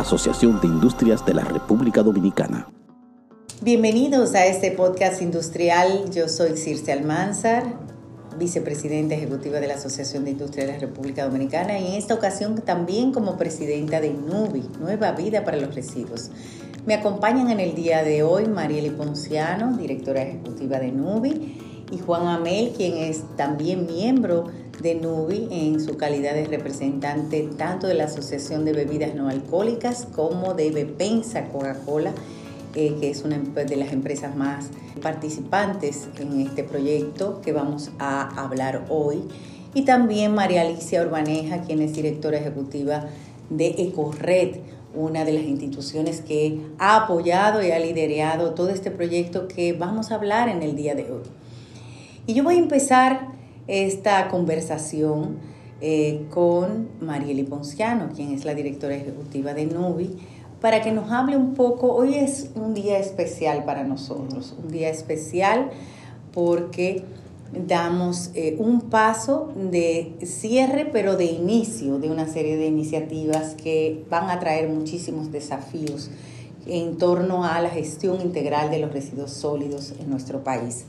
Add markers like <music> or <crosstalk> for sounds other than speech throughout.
Asociación de Industrias de la República Dominicana. Bienvenidos a este podcast industrial. Yo soy Circe Almanzar, vicepresidenta ejecutiva de la Asociación de Industrias de la República Dominicana y en esta ocasión también como presidenta de NUBI, Nueva Vida para los Residuos. Me acompañan en el día de hoy Marieli Ponciano, directora ejecutiva de NUBI, y Juan Amel, quien es también miembro de NUBI en su calidad de representante tanto de la Asociación de Bebidas No Alcohólicas como de Bepensa Coca-Cola, eh, que es una de las empresas más participantes en este proyecto que vamos a hablar hoy. Y también María Alicia Urbaneja, quien es directora ejecutiva de EcoRed, una de las instituciones que ha apoyado y ha liderado todo este proyecto que vamos a hablar en el día de hoy. Y yo voy a empezar esta conversación eh, con Marieli Ponciano, quien es la directora ejecutiva de NUBI, para que nos hable un poco. Hoy es un día especial para nosotros, un día especial porque damos eh, un paso de cierre, pero de inicio de una serie de iniciativas que van a traer muchísimos desafíos en torno a la gestión integral de los residuos sólidos en nuestro país.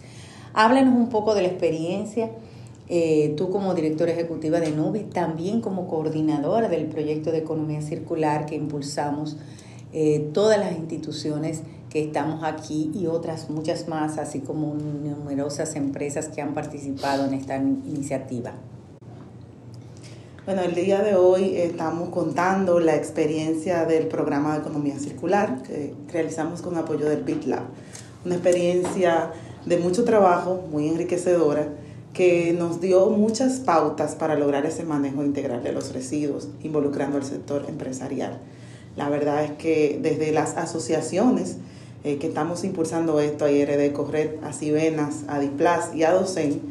Háblanos un poco de la experiencia eh, tú como directora ejecutiva de NUBI, también como coordinadora del proyecto de economía circular que impulsamos eh, todas las instituciones que estamos aquí y otras muchas más, así como numerosas empresas que han participado en esta iniciativa. Bueno, el día de hoy estamos contando la experiencia del programa de economía circular que realizamos con apoyo del BitLab. Una experiencia de mucho trabajo, muy enriquecedora que nos dio muchas pautas para lograr ese manejo integral de los residuos, involucrando al sector empresarial. La verdad es que desde las asociaciones eh, que estamos impulsando esto, a IRD, Corret, a Cibenas, a Diplas y a Docen,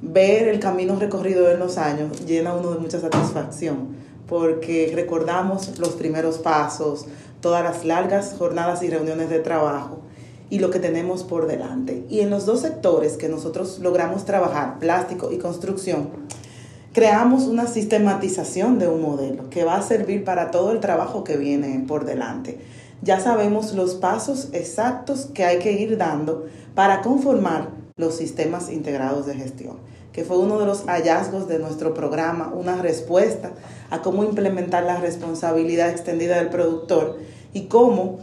ver el camino recorrido en los años llena uno de mucha satisfacción, porque recordamos los primeros pasos, todas las largas jornadas y reuniones de trabajo, y lo que tenemos por delante. Y en los dos sectores que nosotros logramos trabajar, plástico y construcción, creamos una sistematización de un modelo que va a servir para todo el trabajo que viene por delante. Ya sabemos los pasos exactos que hay que ir dando para conformar los sistemas integrados de gestión, que fue uno de los hallazgos de nuestro programa, una respuesta a cómo implementar la responsabilidad extendida del productor y cómo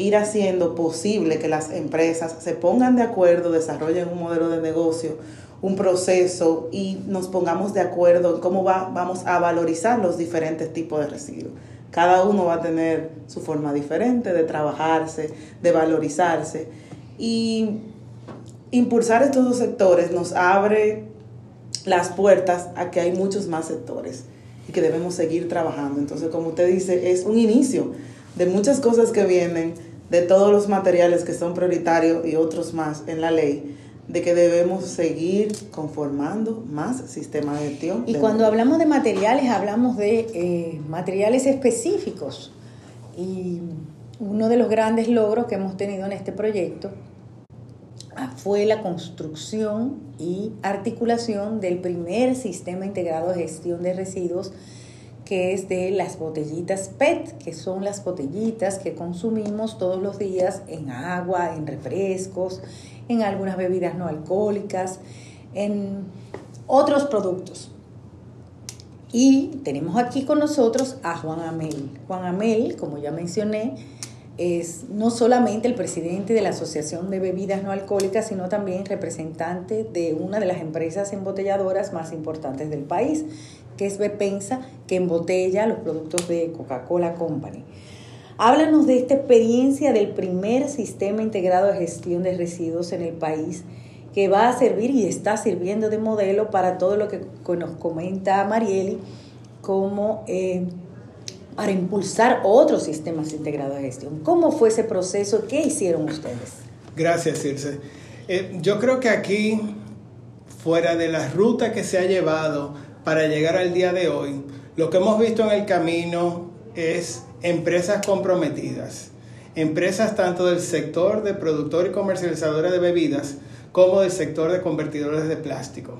ir haciendo posible que las empresas se pongan de acuerdo, desarrollen un modelo de negocio, un proceso y nos pongamos de acuerdo en cómo va, vamos a valorizar los diferentes tipos de residuos. Cada uno va a tener su forma diferente de trabajarse, de valorizarse y impulsar estos dos sectores nos abre las puertas a que hay muchos más sectores y que debemos seguir trabajando. Entonces, como usted dice, es un inicio de muchas cosas que vienen de todos los materiales que son prioritarios y otros más en la ley, de que debemos seguir conformando más sistemas de gestión. Y cuando hablamos de materiales, hablamos de eh, materiales específicos. Y uno de los grandes logros que hemos tenido en este proyecto ah, fue la construcción y articulación del primer sistema integrado de gestión de residuos que es de las botellitas PET, que son las botellitas que consumimos todos los días en agua, en refrescos, en algunas bebidas no alcohólicas, en otros productos. Y tenemos aquí con nosotros a Juan Amel. Juan Amel, como ya mencioné, es no solamente el presidente de la Asociación de Bebidas No Alcohólicas, sino también representante de una de las empresas embotelladoras más importantes del país, que es Bepensa, que embotella los productos de Coca-Cola Company. Háblanos de esta experiencia del primer sistema integrado de gestión de residuos en el país que va a servir y está sirviendo de modelo para todo lo que nos comenta Marieli como eh, para impulsar otros sistemas integrados de gestión. ¿Cómo fue ese proceso? ¿Qué hicieron ustedes? Gracias, Circe. Eh, yo creo que aquí, fuera de la ruta que se ha llevado, para llegar al día de hoy, lo que hemos visto en el camino es empresas comprometidas, empresas tanto del sector de productor y comercializadores de bebidas como del sector de convertidores de plástico.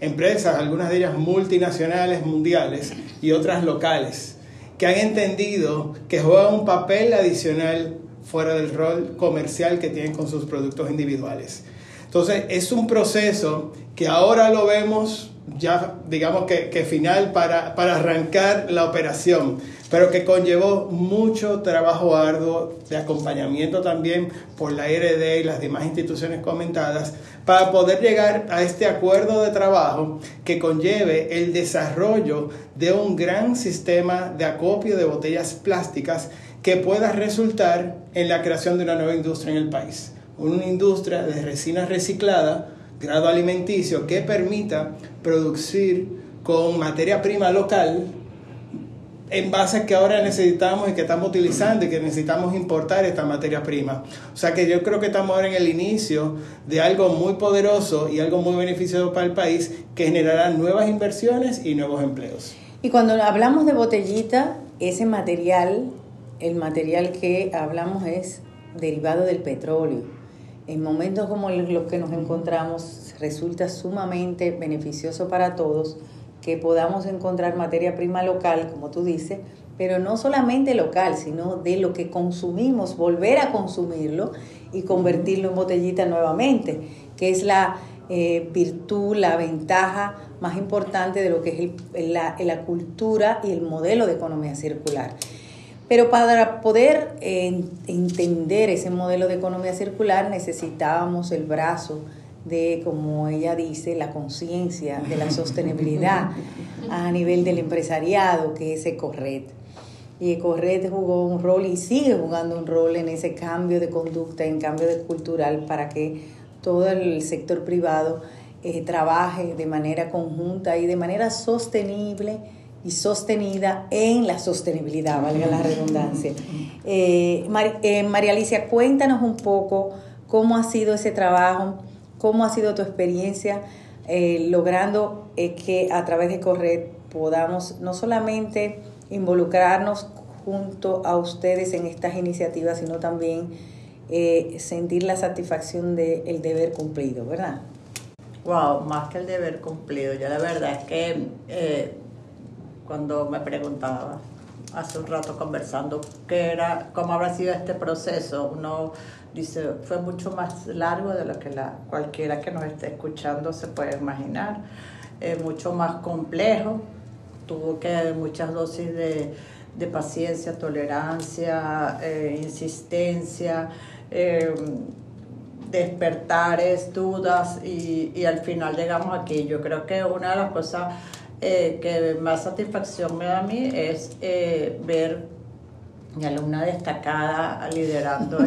Empresas, algunas de ellas multinacionales, mundiales y otras locales, que han entendido que juegan un papel adicional fuera del rol comercial que tienen con sus productos individuales. Entonces es un proceso que ahora lo vemos ya digamos que, que final para, para arrancar la operación, pero que conllevó mucho trabajo arduo de acompañamiento también por la RD y las demás instituciones comentadas para poder llegar a este acuerdo de trabajo que conlleve el desarrollo de un gran sistema de acopio de botellas plásticas que pueda resultar en la creación de una nueva industria en el país. Una industria de resina reciclada, grado alimenticio, que permita producir con materia prima local envases que ahora necesitamos y que estamos utilizando y que necesitamos importar esta materia prima. O sea que yo creo que estamos ahora en el inicio de algo muy poderoso y algo muy beneficioso para el país que generará nuevas inversiones y nuevos empleos. Y cuando hablamos de botellita, ese material, el material que hablamos es derivado del petróleo. En momentos como los que nos encontramos resulta sumamente beneficioso para todos que podamos encontrar materia prima local, como tú dices, pero no solamente local, sino de lo que consumimos, volver a consumirlo y convertirlo en botellita nuevamente, que es la eh, virtud, la ventaja más importante de lo que es la, la, cultura y el modelo de economía circular. Pero para poder eh, entender ese modelo de economía circular necesitábamos el brazo de, como ella dice, la conciencia de la sostenibilidad <laughs> a nivel del empresariado, que es Ecorred. Y Ecorred jugó un rol y sigue jugando un rol en ese cambio de conducta, en cambio de cultural, para que todo el sector privado eh, trabaje de manera conjunta y de manera sostenible y sostenida en la sostenibilidad, valga la redundancia. Eh, eh, María Alicia, cuéntanos un poco cómo ha sido ese trabajo ¿Cómo ha sido tu experiencia eh, logrando eh, que a través de Corred podamos no solamente involucrarnos junto a ustedes en estas iniciativas, sino también eh, sentir la satisfacción del deber cumplido, ¿verdad? Wow, más que el deber cumplido. Ya la verdad es que cuando me preguntaba hace un rato conversando qué era, cómo habrá sido este proceso, uno Dice, fue mucho más largo de lo que la, cualquiera que nos esté escuchando se puede imaginar, eh, mucho más complejo, tuvo que haber muchas dosis de, de paciencia, tolerancia, eh, insistencia, eh, despertares, dudas y, y, al final llegamos aquí. Yo creo que una de las cosas que más satisfacción me da a mí es ver mi alumna destacada liderando.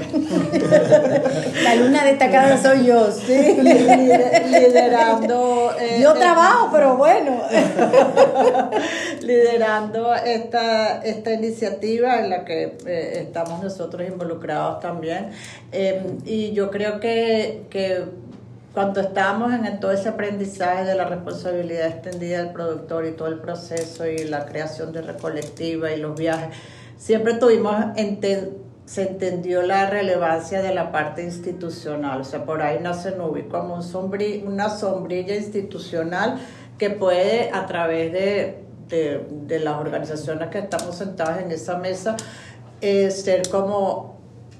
La alumna destacada soy yo, sí. liderando. Eh, yo trabajo, pero bueno. <laughs> liderando esta, esta iniciativa en la que eh, estamos nosotros involucrados también. Em, y yo creo que, que cuando estamos en todo ese aprendizaje de la responsabilidad extendida del productor y todo el proceso y la creación de recolectiva y los viajes, siempre tuvimos, se entendió la relevancia de la parte institucional, o sea, por ahí nace Nubi como un una sombrilla institucional que puede a través de, de, las organizaciones que estamos sentadas en esa mesa eh, ser como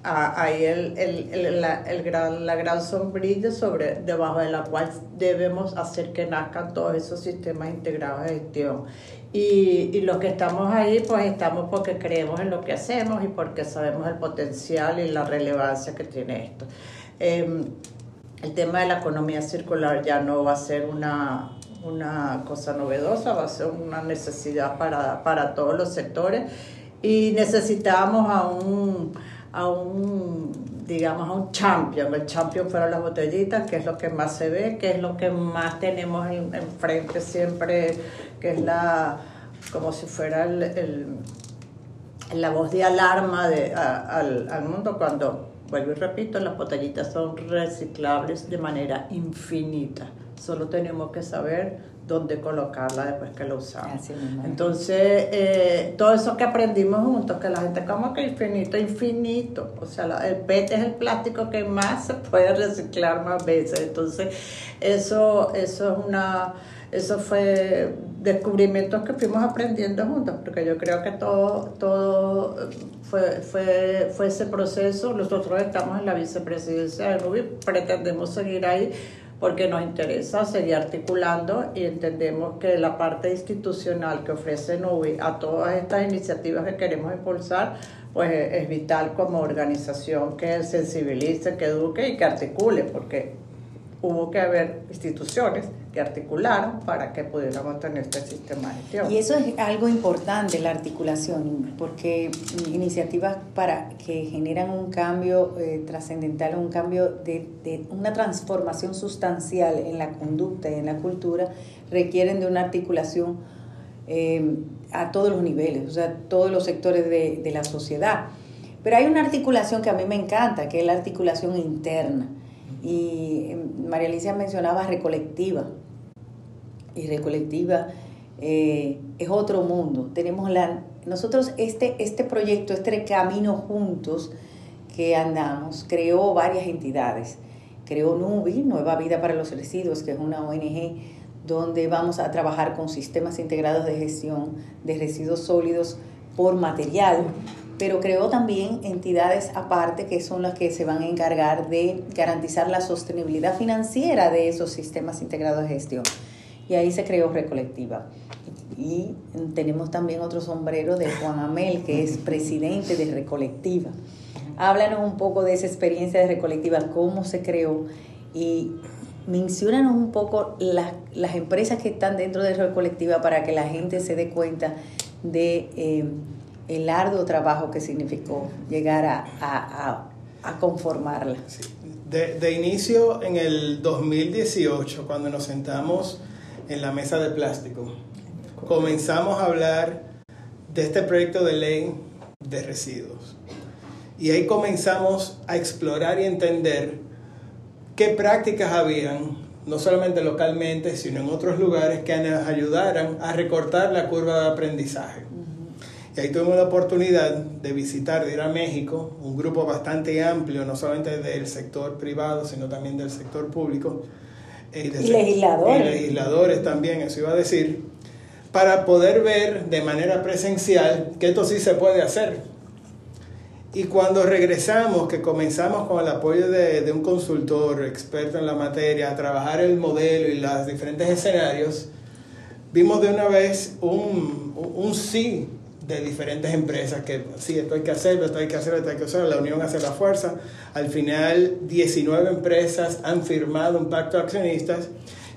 ahí el, el, la, el gran, la gran sombrilla sobre, debajo de la cual debemos hacer que nazcan todos esos sistemas integrados de gestión. Y, y los que estamos ahí, pues estamos porque creemos en lo que hacemos y porque sabemos el potencial y la relevancia que tiene esto. Em, el tema de la economía circular ya no va a ser una, una cosa novedosa, va a ser una necesidad para, para todos los sectores y necesitamos a un, a un digamos, a un champion. El champion fueron las botellitas, que es lo que más se ve, que es lo que más tenemos enfrente siempre, que es la, como si fuera el, la voz de alarma de, al, al mundo cuando, vuelvo y repito, las botellitas son reciclables de manera infinita. Solo tenemos que saber dónde colocarla después que la usamos. Entonces, eh, todo eso que aprendimos juntos, que la gente como que infinito, infinito. O sea, el PET es el plástico que más se puede reciclar más veces. Entonces, eso, eso es una, eso fue descubrimientos que fuimos aprendiendo juntos, porque yo creo que todo, todo fue, fue, fue ese proceso. Nosotros estamos en la vicepresidencia de NUBI, pretendemos seguir ahí porque nos interesa seguir articulando y entendemos que la parte institucional que ofrece NUBI a todas estas iniciativas que queremos impulsar, pues es vital como organización que sensibilice, que eduque y que articule, porque hubo que haber instituciones que articularon para que pudiéramos tener este sistema de gestión. Y eso es algo importante, la articulación, porque iniciativas para que generan un cambio eh, trascendental, un cambio de, de, una transformación sustancial en la conducta y en la cultura, requieren de una articulación eh, a todos los niveles, o sea, todos los sectores de, de la sociedad. Pero hay una articulación que a mí me encanta, que es la articulación interna y María Alicia mencionaba recolectiva. Y recolectiva eh, es otro mundo. Tenemos la, nosotros este, este proyecto, este camino juntos que andamos, creó varias entidades. Creó NUBI, Nueva Vida para los Residuos, que es una ONG donde vamos a trabajar con sistemas integrados de gestión de residuos sólidos por material pero creó también entidades aparte que son las que se van a encargar de garantizar la sostenibilidad financiera de esos sistemas integrados de gestión. Y ahí se creó Recolectiva. Y tenemos también otro sombrero de Juan Amel, que es presidente de Recolectiva. Háblanos un poco de esa experiencia de Recolectiva, cómo se creó y mencionanos un poco las, las empresas que están dentro de Recolectiva para que la gente se dé cuenta de... Eh, el arduo trabajo que significó llegar a, a, a, conformarla. De, de, inicio, en el 2018, cuando nos sentamos en la mesa de plástico, comenzamos a hablar de este proyecto de ley de residuos. Y ahí comenzamos a explorar y entender qué prácticas habían, no solamente localmente, sino en otros lugares, que nos ayudaran a recortar la curva de aprendizaje. Y ahí tuvimos la oportunidad de visitar, de ir a México, un grupo bastante amplio, no solamente del sector privado, sino también del sector público. Eh, y, legisladores. Y legisladores también, eso iba a decir, para poder ver de manera presencial que esto sí se puede hacer. Y cuando regresamos, que comenzamos con el apoyo de, de un consultor experto en la materia, a trabajar el modelo y los diferentes escenarios, vimos de una vez un, un sí de diferentes empresas que sí, esto hay que hacerlo, esto hay que hacerlo, esto hay que hacerlo, la unión hace la fuerza. Al final, 19 empresas han firmado un pacto de accionistas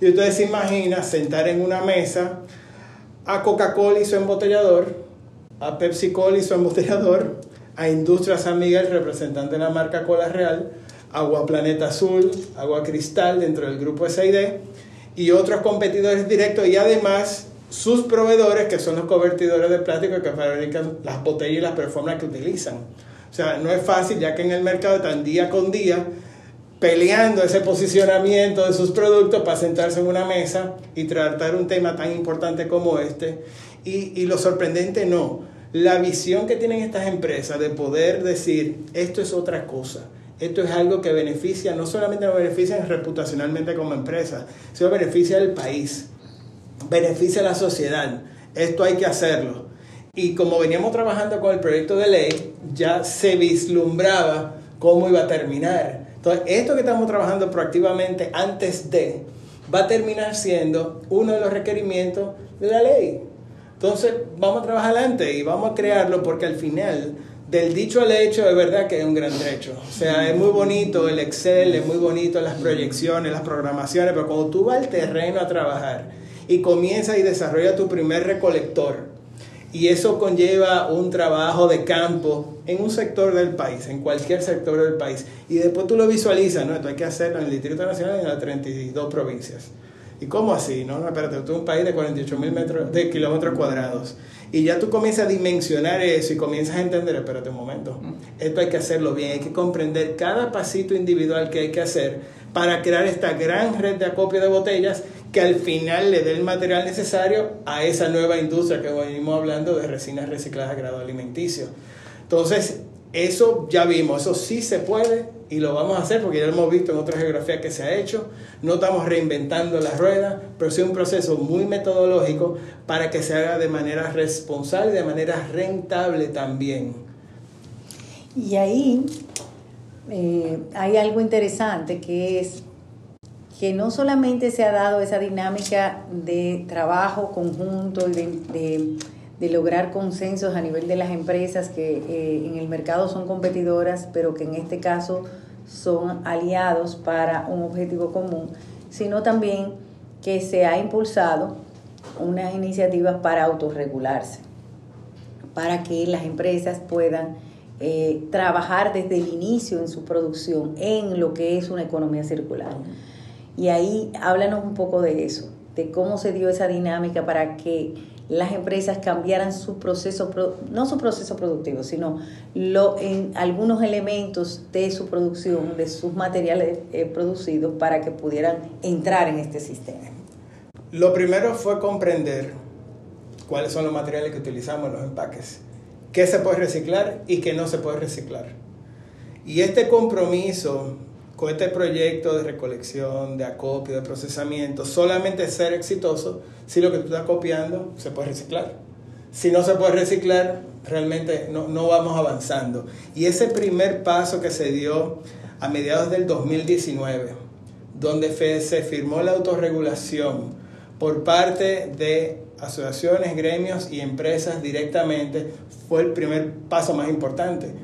y ustedes se imaginan sentar en una mesa a Coca-Cola y su embotellador, a Pepsi Cola y su embotellador, a Industria San Miguel, representante de la marca Cola Real, Agua Planeta Azul, Agua Cristal dentro del grupo SID y otros competidores directos y además sus proveedores, que son los convertidores de plástico que fabrican las botellas y las performances que utilizan. O sea, no es fácil, ya que en el mercado están día con día peleando ese posicionamiento de sus productos para sentarse en una mesa y tratar un tema tan importante como este. Y, y lo sorprendente no, la visión que tienen estas empresas de poder decir, esto es otra cosa. Esto es algo que beneficia, no solamente nos beneficia reputacionalmente como empresa, sino beneficia al país beneficia a la sociedad. Esto hay que hacerlo. Y como veníamos trabajando con el proyecto de ley, ya se vislumbraba cómo iba a terminar. Entonces, esto que estamos trabajando proactivamente antes de, va a terminar siendo uno de los requerimientos de la ley. Entonces, vamos a trabajar adelante y vamos a crearlo porque al final, del dicho al hecho, de verdad que es un gran trecho. O sea, es muy bonito el Excel, es muy bonito las proyecciones, las programaciones, pero cuando tú vas al terreno a trabajar, y comienza y desarrolla tu primer recolector. Y eso conlleva un trabajo de campo en un sector del país, en cualquier sector del país. Y después tú lo visualizas, ¿no? Esto hay que hacerlo en el Distrito Nacional y en las 32 provincias. ¿Y cómo así? No, no, espérate, tú es un país de 48 mil metros de kilómetros cuadrados. Y ya tú comienzas a dimensionar eso y comienzas a entender, espérate un momento, esto hay que hacerlo bien, hay que comprender cada pasito individual que hay que hacer para crear esta gran red de acopio de botellas que al final le dé el material necesario a esa nueva industria que venimos hablando de resinas recicladas a grado alimenticio. Entonces, eso ya vimos, eso sí se puede y lo vamos a hacer porque ya lo hemos visto en otras geografías que se ha hecho. No estamos reinventando la rueda, pero sí un proceso muy metodológico para que se haga de manera responsable y de manera rentable también. Y ahí eh, hay algo interesante que es que no solamente se ha dado esa dinámica de trabajo conjunto y de, de, lograr consensos a nivel de las empresas que eh, en el mercado son competidoras, pero que en este caso son aliados para un objetivo común, sino también que se ha impulsado unas iniciativas para autorregularse, para que las empresas puedan eh, trabajar desde el inicio en su producción en lo que es una economía circular. Y ahí háblanos un poco de eso, de cómo se dio esa dinámica para que las empresas cambiaran su proceso, no su proceso productivo, sino algunos elementos de su producción, de sus materiales eh, producidos, para que pudieran entrar en este sistema. Lo primero fue comprender cuáles son los materiales que utilizamos en los empaques, qué se puede reciclar y qué no se puede reciclar. Y este compromiso con este proyecto de recolección, de acopio, de procesamiento, solamente ser exitoso si lo que tú estás copiando se puede reciclar. Si no se puede reciclar, realmente no, no vamos avanzando. Y ese primer paso que se dio a mediados del 2019, donde se firmó la autorregulación por parte de asociaciones, gremios y empresas directamente, fue el primer paso más importante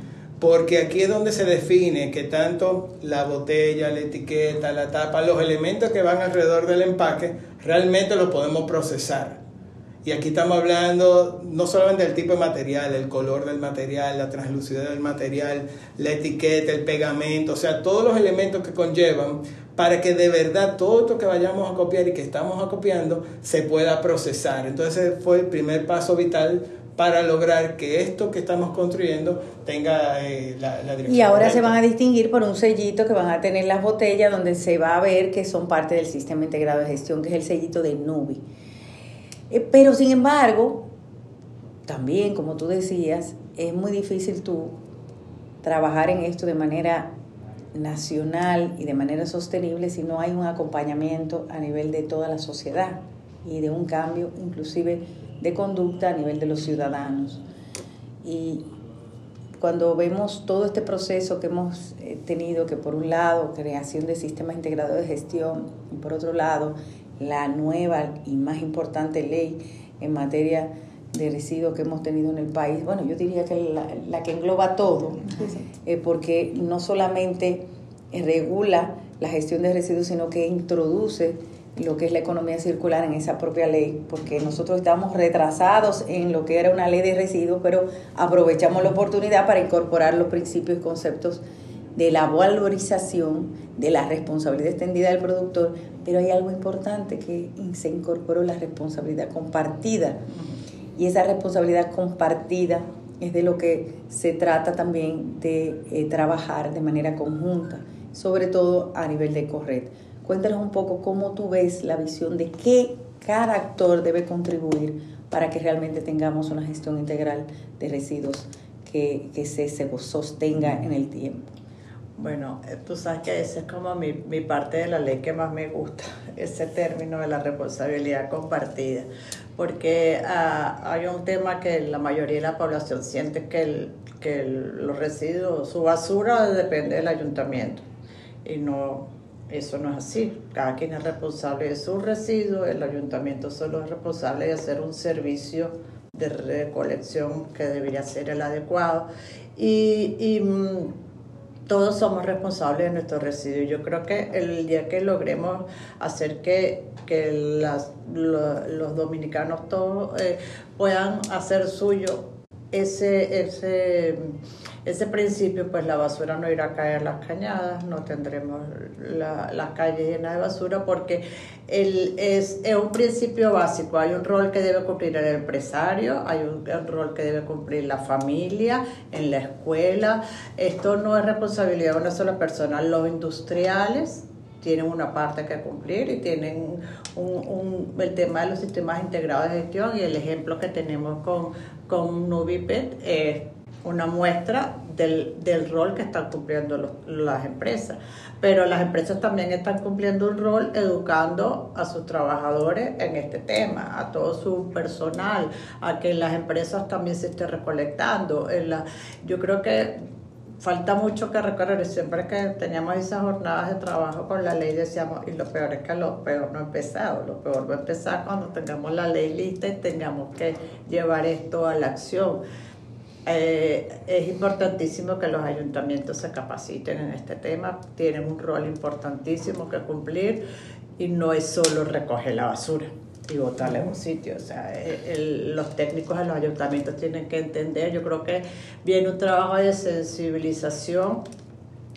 porque aquí es donde se define que tanto la botella, la etiqueta, la tapa, los elementos que van alrededor del empaque, realmente los podemos procesar. Y aquí estamos hablando no solamente del tipo de material, el color del material, la translucidez del material, la etiqueta, el pegamento, o sea, todos los elementos que conllevan para que de verdad todo esto que vayamos a copiar y que estamos acopiando se pueda procesar. Entonces fue el primer paso vital para lograr que esto que estamos construyendo tenga eh, la, dirección. Y ahora se van a distinguir por un sellito que van a tener las botellas donde se va a ver que son parte del sistema integrado de gestión, que es el sellito de Nubi. Eh, pero sin embargo, también, como tú decías, es muy difícil tú trabajar en esto de manera nacional y de manera sostenible si no hay un acompañamiento a nivel de toda la sociedad y de un cambio inclusive de conducta a nivel de los ciudadanos. Y cuando vemos todo este proceso que hemos eh, tenido, que por un lado, creación de sistemas integrados de gestión, y por otro lado, la nueva y más importante ley en materia de residuos que hemos tenido en el país, bueno, yo diría que la, que engloba todo, eh, porque no solamente regula la gestión de residuos, sino que introduce lo que es la economía circular en esa propia ley, porque nosotros estamos retrasados en lo que era una ley de residuos, pero aprovechamos la oportunidad para incorporar los principios y conceptos de la valorización, de la responsabilidad extendida del productor, pero hay algo importante que se incorporó la responsabilidad compartida. Y esa responsabilidad compartida es de lo que se trata también de eh, trabajar de manera conjunta, sobre todo a nivel de corred Cuéntanos un poco cómo tú ves la visión de qué cada actor debe contribuir para que realmente tengamos una gestión integral de residuos que, se, sostenga en el tiempo. Bueno, eh, tú sabes que esa es como mi, mi, parte de la ley que más me gusta, <laughs> ese término de la responsabilidad compartida, porque ah, hay un tema que la mayoría de la población siente que, el, que los residuos, su basura depende del ayuntamiento y no, eso no es así. Cada quien es responsable de sus residuos, el ayuntamiento solo es responsable de hacer un servicio de recolección que debería ser el adecuado. Y, mm, todos somos responsables de nuestros residuos. Yo creo que el día que logremos hacer que, los dominicanos todos eh, puedan hacer suyo ese, ese ese principio, pues la basura no irá a caer las cañadas, no tendremos la, las calles llenas de basura, porque el, es, es, un principio básico. Hay un rol que debe cumplir el empresario, hay un, rol que debe cumplir la familia, en la escuela. Esto no es responsabilidad de una sola persona. Los industriales tienen una parte que cumplir y tienen un, el tema de los sistemas integrados de gestión y el ejemplo que tenemos con, con Nubipet es una muestra del, del rol que están cumpliendo los- las empresas. Pero las empresas también están cumpliendo un rol educando a sus trabajadores en este tema, a todo su personal, a que las empresas también se estén recolectando. En la, yo creo que falta mucho que recorrer siempre que teníamos esas jornadas de trabajo con la ley decíamos, y lo peor es que lo peor no ha empezado, lo peor va a empezar cuando tengamos la ley lista y tengamos que llevar esto a la acción. Eh, es importantísimo que los ayuntamientos se capaciten en este tema, tienen un rol importantísimo que cumplir y no es solo recoger la basura y botarla en un sitio. O sea, el- los técnicos de los ayuntamientos tienen que entender, yo creo que viene un trabajo de sensibilización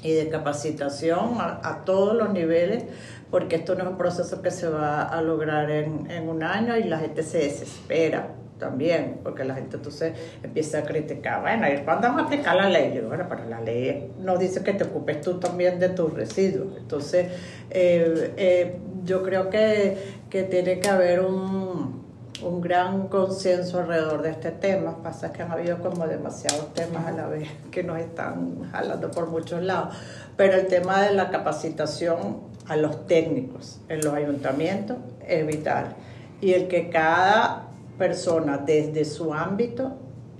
y de capacitación a, a todos los niveles, porque esto no es un proceso que se va a lograr en, en un año y la gente se desespera también, porque la gente entonces empieza a criticar, bueno, ¿y cuándo vamos a aplicar la ley? Yo bueno, pero la ley no dice que te ocupes tú también de tus residuos. Entonces, eh, eh, yo creo que, que tiene que haber un, un gran consenso alrededor de este tema. Pasa que han habido como demasiados temas a la vez que nos están jalando por muchos lados. Pero el tema de la capacitación a los técnicos en los ayuntamientos es vital. Y el que cada persona desde su ámbito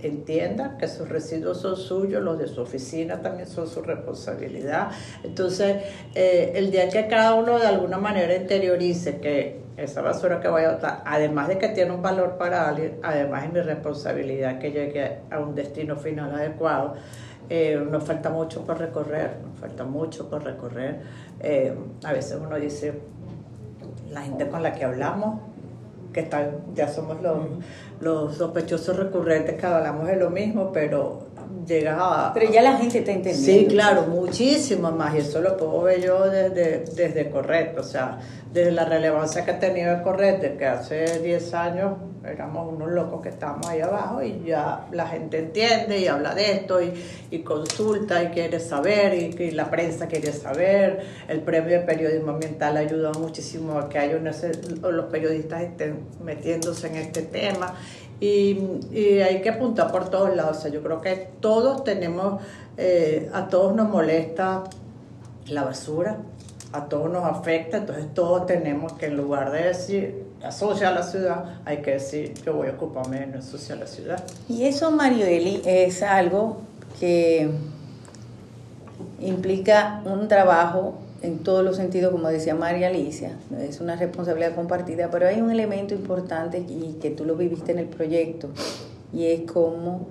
entienda que sus residuos son suyos, los de su oficina también son su responsabilidad. Entonces, eh, el día que cada uno de alguna manera interiorice que esa basura que voy a botar, además de que tiene un valor para alguien, además es mi responsabilidad que llegue a un destino final adecuado, eh, nos falta mucho por recorrer, nos falta mucho por recorrer. Eh, a veces uno dice, la gente con la que hablamos, que están, ya somos los, los sospechosos recurrentes que hablamos de lo mismo, pero llegas a... Pero ya la gente está entendiendo. Sí, claro, muchísimo más. Y eso lo puedo ver yo desde, desde Correcto. O sea, desde la relevancia que ha tenido el Correcto, que hace 10 años éramos unos locos que estábamos ahí abajo y ya la gente entiende y habla de esto y, y consulta y quiere saber y, y la prensa quiere saber. El premio de periodismo ambiental ha ayudado muchísimo a que haya una, los periodistas estén metiéndose en este tema. Y, y, hay que apuntar por todos lados. O sea, yo creo que todos tenemos, eh, a todos nos molesta la basura, a todos nos afecta, entonces todos tenemos que en lugar de decir asocia a la ciudad, hay que decir yo voy a ocuparme de no asociar la ciudad. Y eso, Mario Eli, es algo que implica un trabajo en todos los sentidos, como decía María Alicia, es una responsabilidad compartida, pero hay un elemento importante y que tú lo viviste en el proyecto, y es como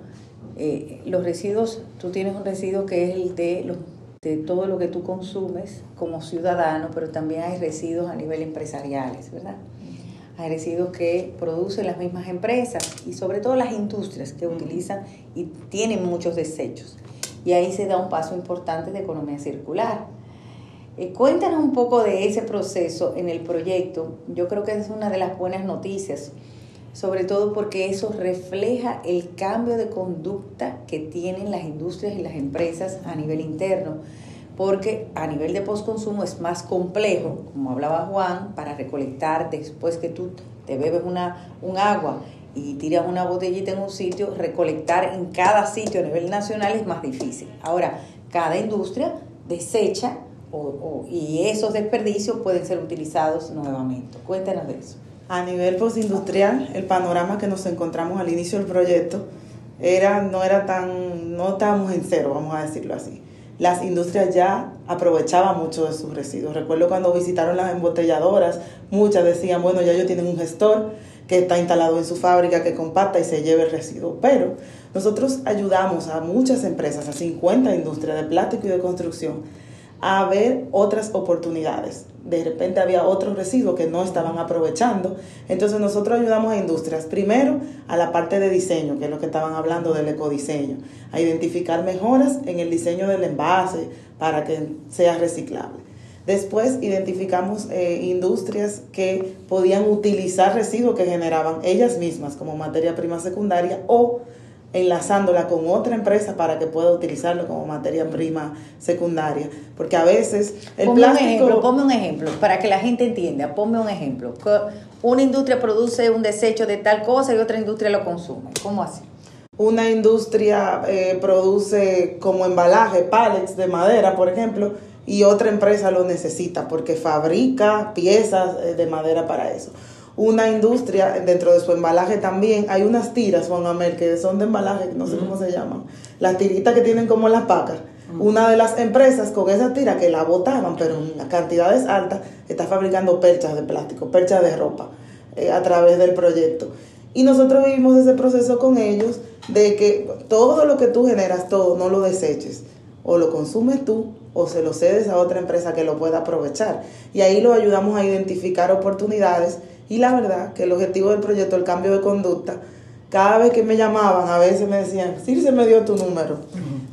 eh, los residuos, tú tienes un residuo que es el de, los, de todo lo que tú consumes como ciudadano, pero también hay residuos a nivel empresariales, ¿verdad? Hay residuos que producen las mismas empresas y sobre todo las industrias que utilizan y tienen muchos desechos. Y ahí se da un paso importante de economía circular. Eh, cuéntanos un poco de ese proceso en el proyecto. Yo creo que es una de las buenas noticias, sobre todo porque eso refleja el cambio de conducta que tienen las industrias y las empresas a nivel interno, porque a nivel de postconsumo es más complejo, como hablaba Juan, para recolectar después que tú te bebes una, un agua y tiras una botellita en un sitio, recolectar en cada sitio a nivel nacional es más difícil. Ahora, cada industria desecha y esos desperdicios pueden ser utilizados nuevamente. Cuéntanos de eso. A nivel postindustrial, el panorama que nos encontramos al inicio del proyecto era, no era tan, no estábamos en cero, vamos a decirlo así. Las industrias ya aprovechaban mucho de sus residuos. Recuerdo cuando visitaron las embotelladoras, muchas decían, bueno, ya ellos tienen un gestor que está instalado en su fábrica que compacta y se lleva el residuo. Pero nosotros ayudamos a muchas empresas, a 50 industrias de plástico y de construcción, a ver otras oportunidades. De repente había otros residuos que no estaban aprovechando. Entonces nosotros ayudamos a industrias, primero a la parte de diseño, que es lo que estaban hablando del ecodiseño, a identificar mejoras en el diseño del envase para que sea reciclable. Después identificamos eh, industrias que podían utilizar residuos que generaban ellas mismas como materia prima secundaria o enlazándola con otra empresa para que pueda utilizarlo como materia prima secundaria. Porque a veces el ponme plástico... Un ejemplo, ponme un ejemplo, para que la gente entienda, ponme un ejemplo. Una industria produce un desecho de tal cosa y otra industria lo consume. ¿Cómo así? Una industria eh, produce como embalaje pallets de madera, por ejemplo, y otra empresa lo necesita porque fabrica piezas eh, de madera para eso. Una industria, dentro de su embalaje también, hay unas tiras, Juan Amel, que son de embalaje, no sé cómo se llaman, las tiritas que tienen como las pacas. Una de las empresas con esa tira que la botaban, pero en cantidades altas, está fabricando perchas de plástico, perchas de ropa, eh, a través del proyecto. Y nosotros vivimos ese proceso con ellos de que todo lo que tú generas, todo, no lo deseches. O lo consumes tú o se lo cedes a otra empresa que lo pueda aprovechar. Y ahí lo ayudamos a identificar oportunidades y la verdad que el objetivo del proyecto, el cambio de conducta, cada vez que me llamaban, a veces me decían, sí, se me dio tu número.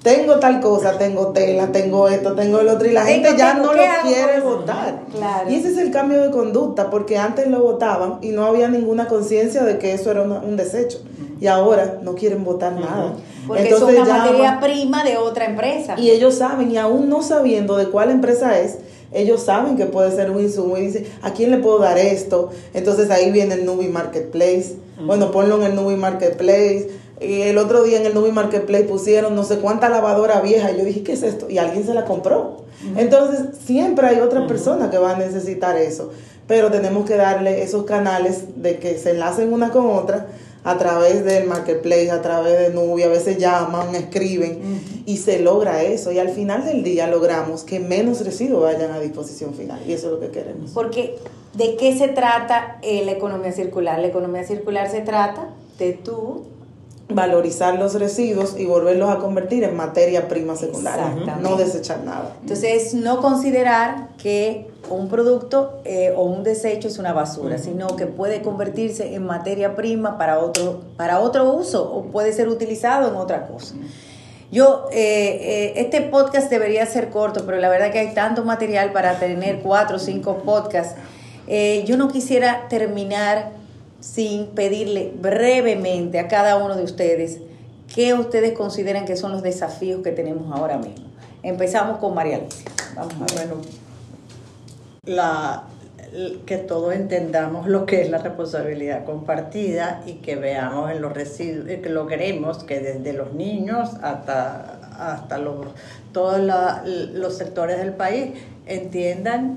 Tengo tal cosa, tengo tela, tengo esto, tengo el otro, y la gente ya no lo quiere votar. Y ese es el cambio de conducta, porque antes lo votaban y no había ninguna conciencia de que eso era un desecho. Y ahora no quieren votar nada. Porque Entonces, es una materia prima de otra empresa. Y ellos saben, y aún no sabiendo de cuál empresa es, ellos saben que puede ser un insumo y dicen, ¿a quién le puedo dar esto? Entonces ahí viene el Nubi Marketplace. Bueno, ponlo en el Nubi Marketplace. Y el otro día en el Nubi Marketplace pusieron no sé cuánta lavadora vieja. Y yo dije, ¿qué es esto? Y alguien se la compró. Entonces, siempre hay otra persona que va a necesitar eso. Pero tenemos que darle esos canales de que se enlacen una con otra a través del marketplace, a través de Nubia, a veces llaman, escriben y se logra eso. Y al final del día logramos que menos residuos vayan a disposición final y eso es lo que queremos. Porque, ¿de qué se trata eh, la economía circular? La economía circular se trata de tú valorizar los residuos y volverlos a convertir en materia prima secundaria, no desechar nada. Entonces, no considerar que un producto eh, o un desecho es una basura, sino que puede convertirse en materia prima para otro, para otro uso o puede ser utilizado en otra cosa. Yo, eh, eh, este podcast debería ser corto, pero la verdad que hay tanto material para tener cuatro o cinco podcasts. yo no quisiera terminar sin pedirle brevemente a cada uno de ustedes qué ustedes consideran que son los desafíos que tenemos ahora mismo. Empezamos con María Alicia. Vamos a. Bueno, que todos entendamos lo que es la responsabilidad compartida y que veamos en los residuos, que logremos que desde los niños hasta, hasta los, todos los sectores del país entiendan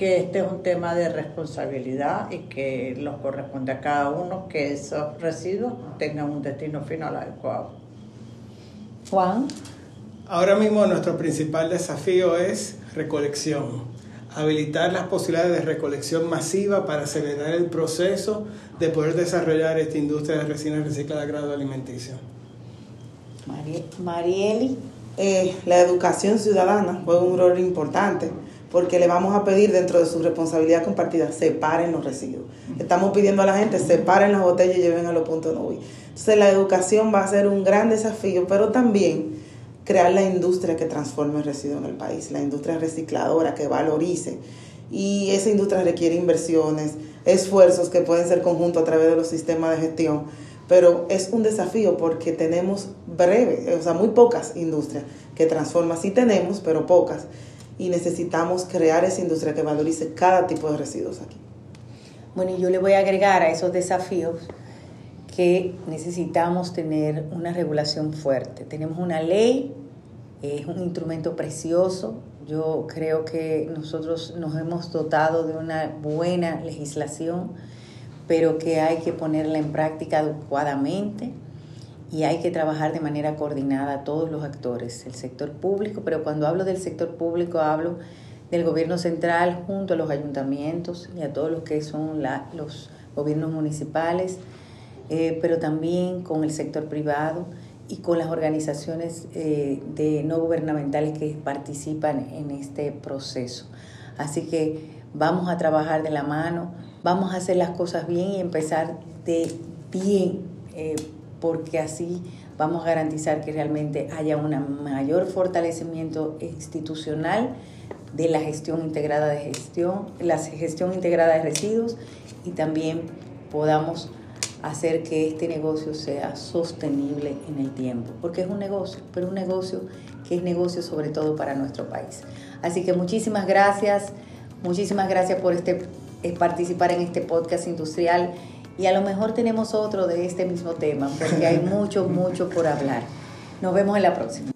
que este es un tema de responsabilidad y que nos corresponde a cada uno que esos residuos tengan un destino final adecuado. Juan. Ahora mismo nuestro principal desafío es recolección. Habilitar las posibilidades de recolección masiva para acelerar el proceso de poder desarrollar esta industria de resinas recicladas de grado alimenticio. Marieli. Eh, la educación ciudadana juega un rol importante porque le vamos a pedir dentro de su responsabilidad compartida, separen los residuos. Estamos pidiendo a la gente, separen las botellas y lleven a los puntos no Entonces la educación va a ser un gran desafío, pero también crear la industria que transforme el residuo en el país, la industria recicladora que valorice. Y esa industria requiere inversiones, esfuerzos que pueden ser conjuntos a través de los sistemas de gestión, pero es un desafío porque tenemos breve, o sea, muy pocas industrias que transforman. Sí tenemos, pero pocas y necesitamos crear esa industria que valorice cada tipo de residuos aquí. Bueno, y yo le voy a agregar a esos desafíos que necesitamos tener una regulación fuerte. Tenemos una ley, es un instrumento precioso. Yo creo que nosotros nos hemos dotado de una buena legislación, pero que hay que ponerla en práctica adecuadamente y hay que trabajar de manera coordinada todos los actores, el sector público, pero cuando hablo del sector público hablo del gobierno central junto a los ayuntamientos y a todos los que son los gobiernos municipales, eh, pero también con el sector privado y con las organizaciones eh, de no gubernamentales que participan en este proceso. Así que vamos a trabajar de la mano, vamos a hacer las cosas bien y empezar de bien. Eh, porque así vamos a garantizar que realmente haya un mayor fortalecimiento institucional de la gestión integrada de gestión, la gestión integrada de residuos y también podamos hacer que este negocio sea sostenible en el tiempo, porque es un negocio, pero un negocio que es negocio sobre todo para nuestro país. Así que muchísimas gracias, muchísimas gracias por este, eh, participar en este podcast industrial y a lo mejor tenemos otro de este mismo tema, porque hay <laughs> mucho, mucho por hablar. Nos vemos en la próxima.